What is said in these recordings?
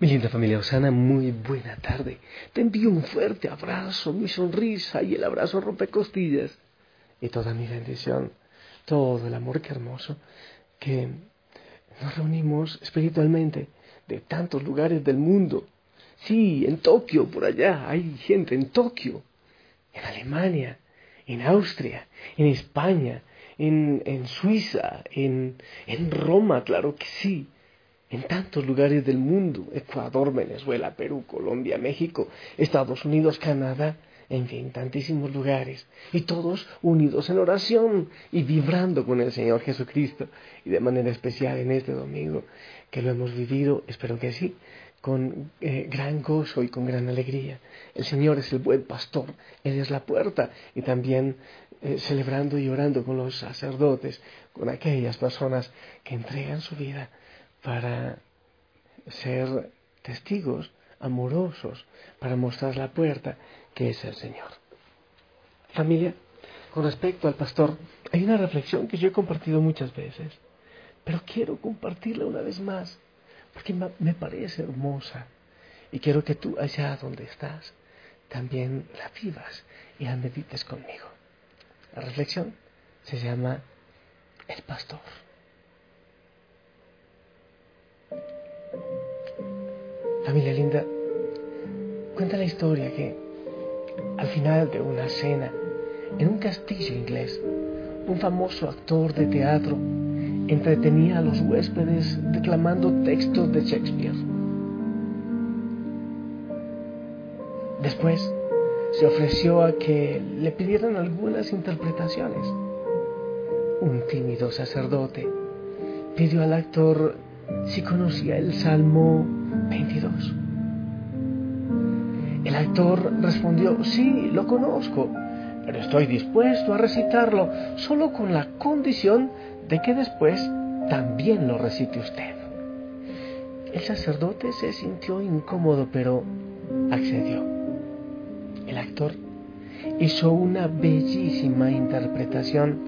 Mi linda familia Osana, muy buena tarde. Te envío un fuerte abrazo, mi sonrisa y el abrazo rompe costillas. Y toda mi bendición, todo el amor que hermoso, que nos reunimos espiritualmente de tantos lugares del mundo. Sí, en Tokio, por allá, hay gente en Tokio, en Alemania, en Austria, en España, en, en Suiza, en, en Roma, claro que sí en tantos lugares del mundo, Ecuador, Venezuela, Perú, Colombia, México, Estados Unidos, Canadá, en fin, tantísimos lugares, y todos unidos en oración y vibrando con el Señor Jesucristo, y de manera especial en este domingo, que lo hemos vivido, espero que sí, con eh, gran gozo y con gran alegría. El Señor es el buen pastor, Él es la puerta, y también eh, celebrando y orando con los sacerdotes, con aquellas personas que entregan su vida para ser testigos amorosos, para mostrar la puerta que es el Señor. Familia, con respecto al pastor, hay una reflexión que yo he compartido muchas veces, pero quiero compartirla una vez más, porque me parece hermosa y quiero que tú allá donde estás también la vivas y la medites conmigo. La reflexión se llama El pastor. Familia linda, cuenta la historia que al final de una cena en un castillo inglés, un famoso actor de teatro entretenía a los huéspedes declamando textos de Shakespeare. Después se ofreció a que le pidieran algunas interpretaciones. Un tímido sacerdote pidió al actor si conocía el Salmo 22. El actor respondió, sí, lo conozco, pero estoy dispuesto a recitarlo solo con la condición de que después también lo recite usted. El sacerdote se sintió incómodo, pero accedió. El actor hizo una bellísima interpretación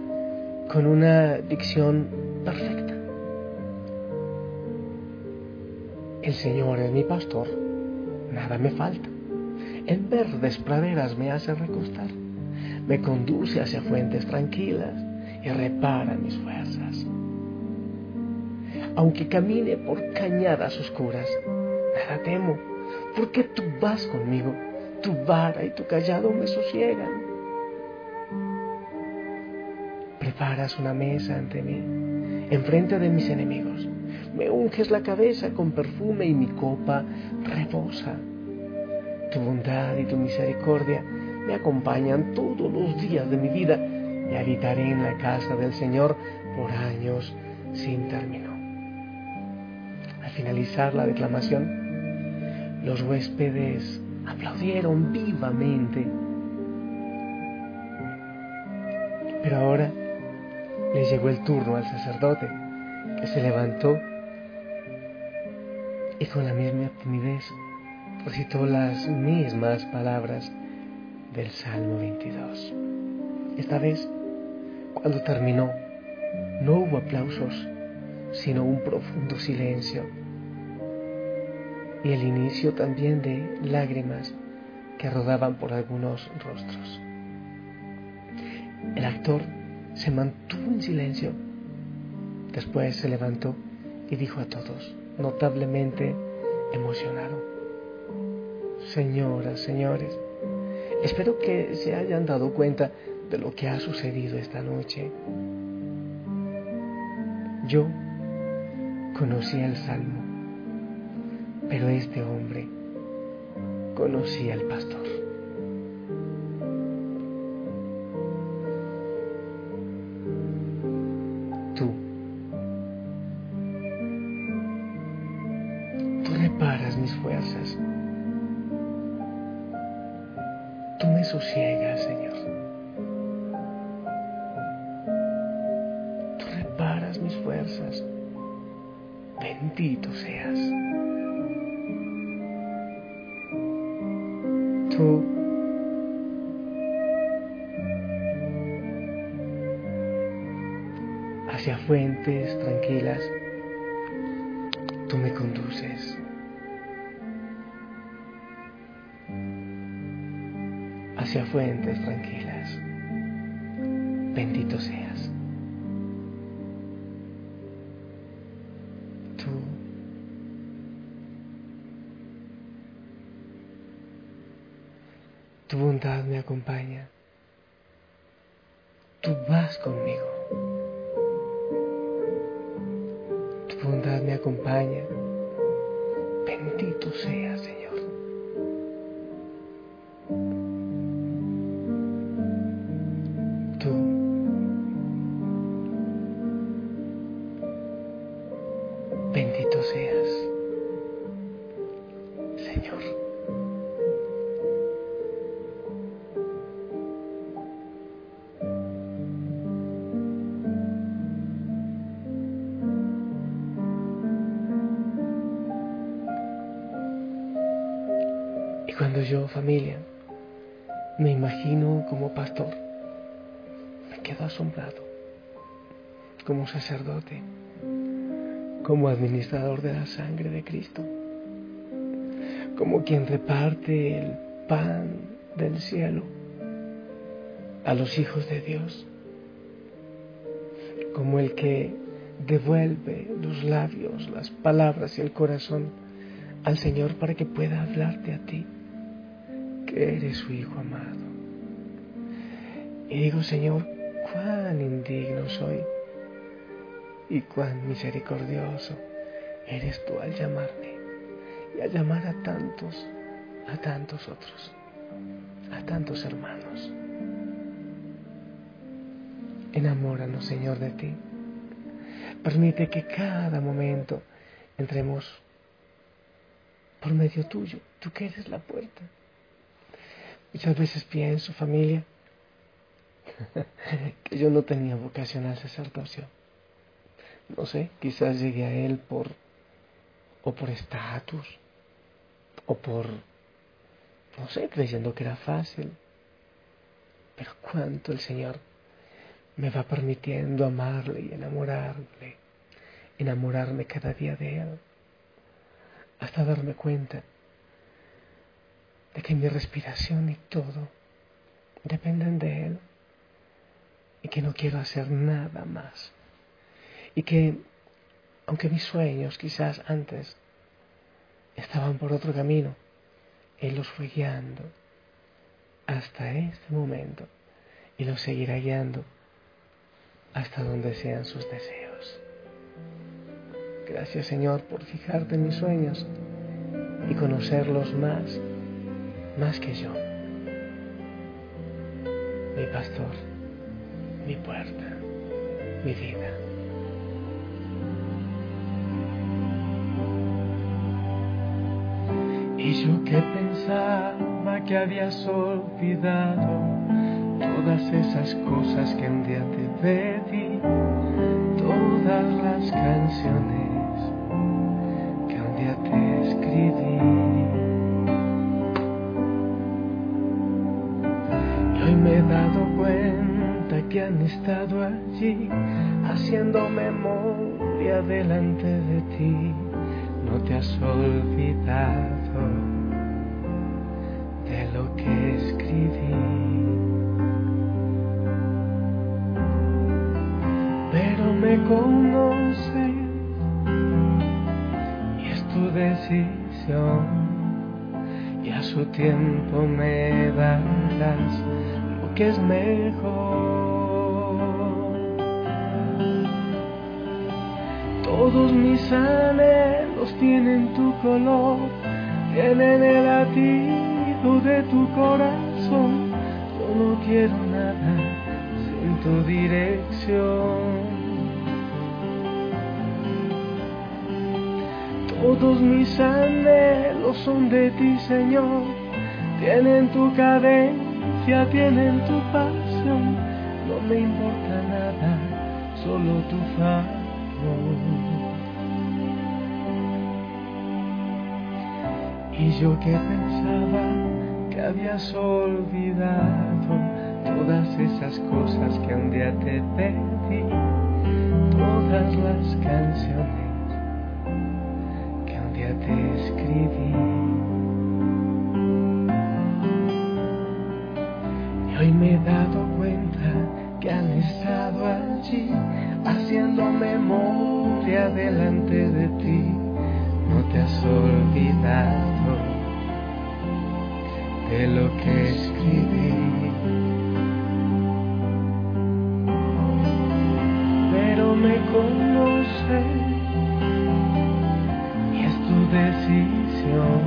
con una dicción perfecta. El Señor es mi pastor, nada me falta. En verdes praderas me hace recostar, me conduce hacia fuentes tranquilas y repara mis fuerzas. Aunque camine por cañadas oscuras, nada temo, porque tú vas conmigo, tu vara y tu callado me sosiegan. Preparas una mesa ante mí, enfrente de mis enemigos me unges la cabeza con perfume y mi copa rebosa. Tu bondad y tu misericordia me acompañan todos los días de mi vida y habitaré en la casa del Señor por años sin término. Al finalizar la declamación, los huéspedes aplaudieron vivamente. Pero ahora le llegó el turno al sacerdote, que se levantó y con la misma timidez recitó las mismas palabras del Salmo 22. Esta vez, cuando terminó, no hubo aplausos, sino un profundo silencio y el inicio también de lágrimas que rodaban por algunos rostros. El actor se mantuvo en silencio, después se levantó y dijo a todos, notablemente emocionado. Señoras, señores, espero que se hayan dado cuenta de lo que ha sucedido esta noche. Yo conocí el Salmo, pero este hombre conocía al pastor. Sosiegas, Señor. Tú reparas mis fuerzas. Bendito seas. Tú hacia fuentes tranquilas, tú me conduces. Hacia fuentes tranquilas. Bendito seas. Tú Tu bondad me acompaña. Tú vas conmigo. Tu bondad me acompaña. Bendito sea, yo, familia, me imagino como pastor, me quedo asombrado, como sacerdote, como administrador de la sangre de Cristo, como quien reparte el pan del cielo a los hijos de Dios, como el que devuelve los labios, las palabras y el corazón al Señor para que pueda hablarte a ti que eres su Hijo amado. Y digo, Señor, cuán indigno soy y cuán misericordioso eres tú al llamarme y al llamar a tantos, a tantos otros, a tantos hermanos. Enamóranos, Señor, de ti. Permite que cada momento entremos por medio tuyo, tú que eres la puerta. Muchas veces pienso, familia, que yo no tenía vocación al sacerdocio. No sé, quizás llegué a él por o por estatus o por no sé, creyendo que era fácil. Pero cuánto el Señor me va permitiendo amarle y enamorarle, enamorarme cada día de Él, hasta darme cuenta de que mi respiración y todo dependen de Él y que no quiero hacer nada más y que aunque mis sueños quizás antes estaban por otro camino, Él los fue guiando hasta este momento y los seguirá guiando hasta donde sean sus deseos. Gracias Señor por fijarte en mis sueños y conocerlos más más que yo. Mi pastor, mi puerta, mi vida. Y yo que pensaba que habías olvidado todas esas cosas que un día te pedí, todas las canciones estado allí haciendo memoria delante de ti. No te has olvidado de lo que escribí. Pero me conoces y es tu decisión y a su tiempo me darás que es mejor. Todos mis anhelos tienen tu color, tienen el latido de tu corazón. Yo no quiero nada sin tu dirección. Todos mis anhelos son de ti, Señor, tienen tu cadena ya tienen tu pasión, no me importa nada, solo tu favor. Y yo que pensaba que habías olvidado todas esas cosas que un día te pedí, todas las canciones de lo que escribí. Pero me conoces y es tu decisión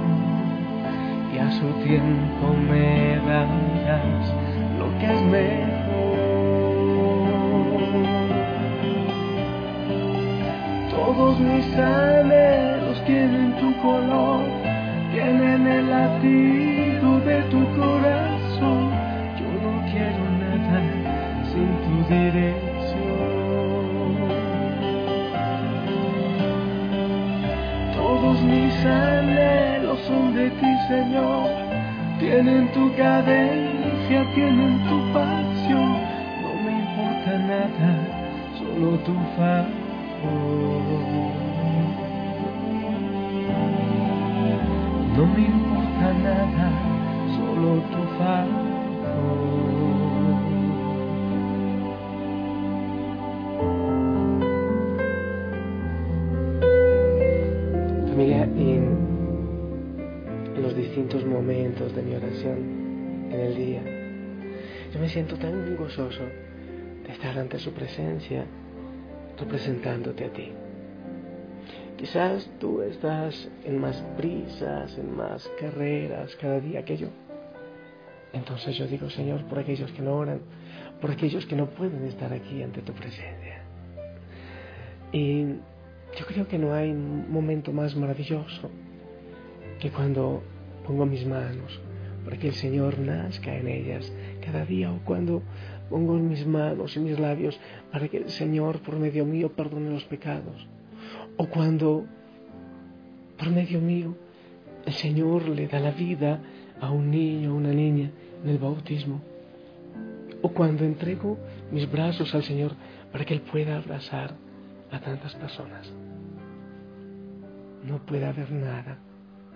y a su tiempo me darás lo que es mejor. Todos mis anhelos tienen tu color, tienen el latido de mi oración en el día, yo me siento tan gozoso de estar ante su presencia representándote a ti. Quizás tú estás en más prisas, en más carreras cada día que yo. Entonces yo digo, Señor, por aquellos que no oran, por aquellos que no pueden estar aquí ante tu presencia. Y yo creo que no hay momento más maravilloso que cuando pongo mis manos para que el Señor nazca en ellas cada día o cuando pongo mis manos y mis labios para que el Señor por medio mío perdone los pecados. O cuando por medio mío el Señor le da la vida a un niño o una niña en el bautismo. O cuando entrego mis brazos al Señor para que Él pueda abrazar a tantas personas. No puede haber nada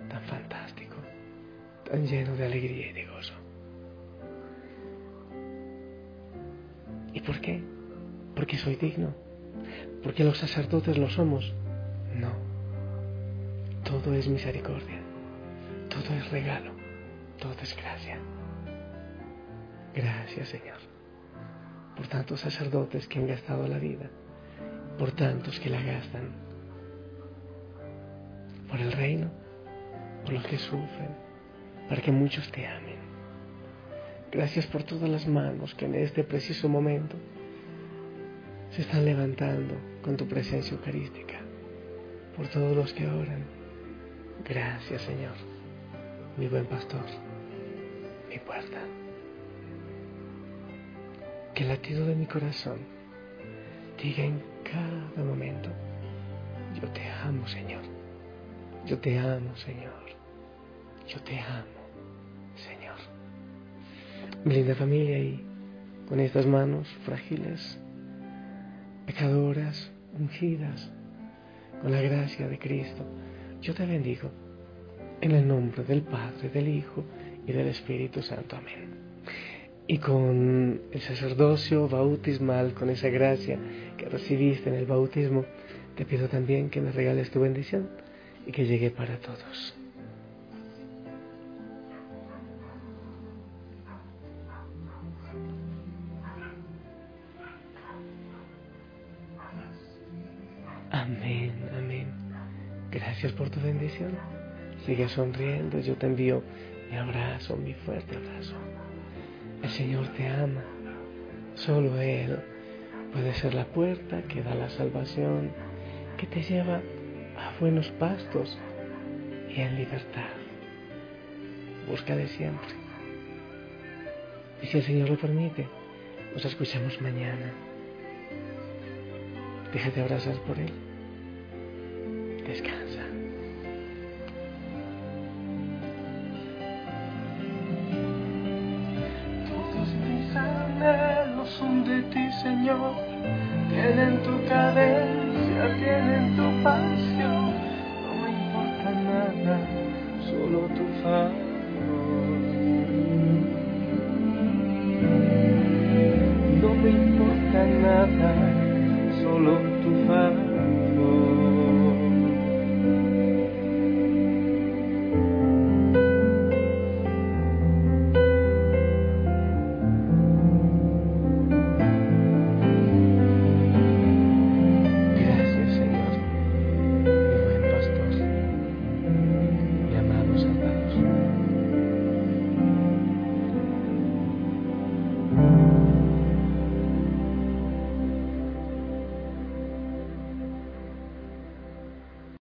tan fantástico, tan lleno de alegría y de gozo. ¿Y por qué? Porque soy digno. Porque los sacerdotes lo somos. No. Todo es misericordia. Todo es regalo. Todo es gracia. Gracias Señor. Por tantos sacerdotes que han gastado la vida. Por tantos que la gastan. Por el reino. Por los que sufren. Para que muchos te amen. Gracias por todas las manos que en este preciso momento se están levantando con tu presencia eucarística. Por todos los que oran. Gracias Señor, mi buen pastor, mi puerta. Que el latido de mi corazón diga en cada momento, yo te amo Señor, yo te amo Señor, yo te amo mi linda familia, y con estas manos frágiles, pecadoras, ungidas, con la gracia de Cristo, yo te bendigo en el nombre del Padre, del Hijo y del Espíritu Santo. Amén. Y con el sacerdocio bautismal, con esa gracia que recibiste en el bautismo, te pido también que me regales tu bendición y que llegue para todos. Bendición. Sigue sonriendo. Yo te envío mi abrazo, mi fuerte abrazo. El Señor te ama. Solo Él puede ser la puerta que da la salvación, que te lleva a buenos pastos y en libertad. Busca de siempre. Y si el Señor lo permite, nos escuchamos mañana. Déjate abrazar por Él. Descansa. Señor. Tienen tu cadencia, tienen tu pasión. No me importa nada, solo tu favor. No me importa nada,